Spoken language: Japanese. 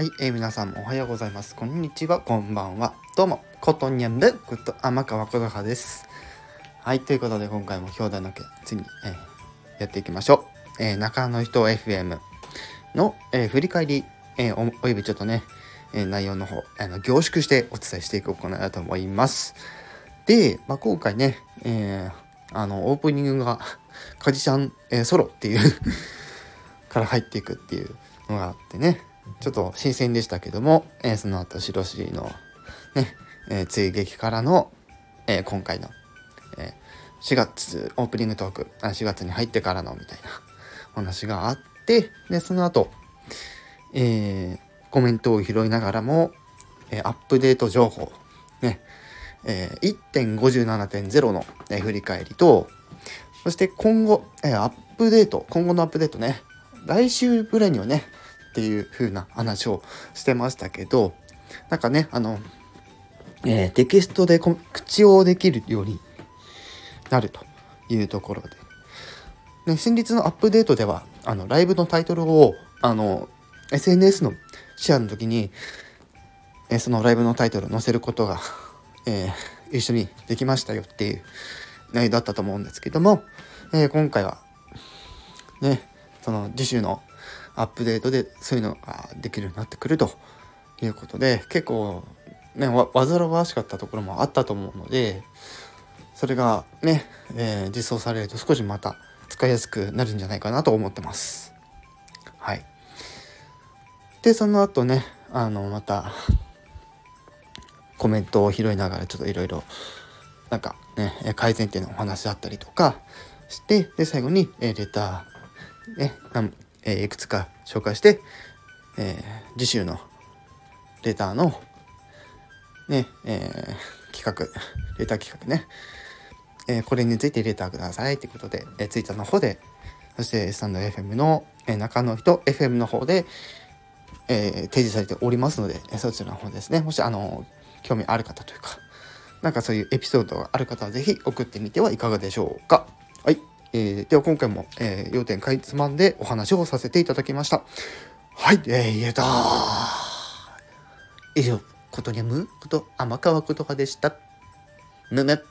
はい、えー、皆さんもおはようございます。こんにちは、こんばんは。どうも、ことにゃんぶ、こと天川ことはです。はい、ということで今回も兄弟の家、次に、えー、やっていきましょう。えー、中の人 FM の、えー、振り返り、えー、おおよびちょっとね、えー、内容の方、あの凝縮してお伝えしていこうかなと思います。で、まあ、今回ね、えー、あの、オープニングが、かじちゃん、えー、ソロっていう から入っていくっていうのがあってね、ちょっと新鮮でしたけども、えー、その後白尻のね、えー、追撃からの、えー、今回の、え4月オープニングトークあ4月に入ってからのみたいな話があってでその後、えコメントを拾いながらも、えアップデート情報ねえー、1.57.0の、え振り返りとそして今後、えアップデート今後のアップデートね来週ぐらいにはねっていう風な話をしてましたけど、なんかね、あの、えー、テキストで口をできるようになるというところで。で先日のアップデートでは、あの、ライブのタイトルを、あの、SNS のシェアの時に、えー、そのライブのタイトルを載せることが、えー、一緒にできましたよっていう内容だったと思うんですけども、えー、今回は、ね、その次週のアップデートでそういうのができるようになってくるということで結構ね煩わしかったところもあったと思うのでそれがね、えー、実装されると少しまた使いやすくなるんじゃないかなと思ってます。はい。でその後ねあのまたコメントを拾いながらちょっといろいろなんかね改善点のお話だったりとかしてで最後に、えレター、ね、え、いくつか紹介して、えー、次週のレターの、ね、えー、企画、レター企画ね、えー、これについてレターくださいということで、えー、ツイッターの方で、そしてスタンド FM の、えー、中の人 FM の方で、えー、提示されておりますので、そちらの方ですね、もし、あの、興味ある方というか、なんかそういうエピソードがある方はぜひ送ってみてはいかがでしょうか。えー、では今回も、えー、要点かいつまんでお話をさせていただきました。はい、えー、言えた以上、ことにゃむこと天川ことかでした。むむ。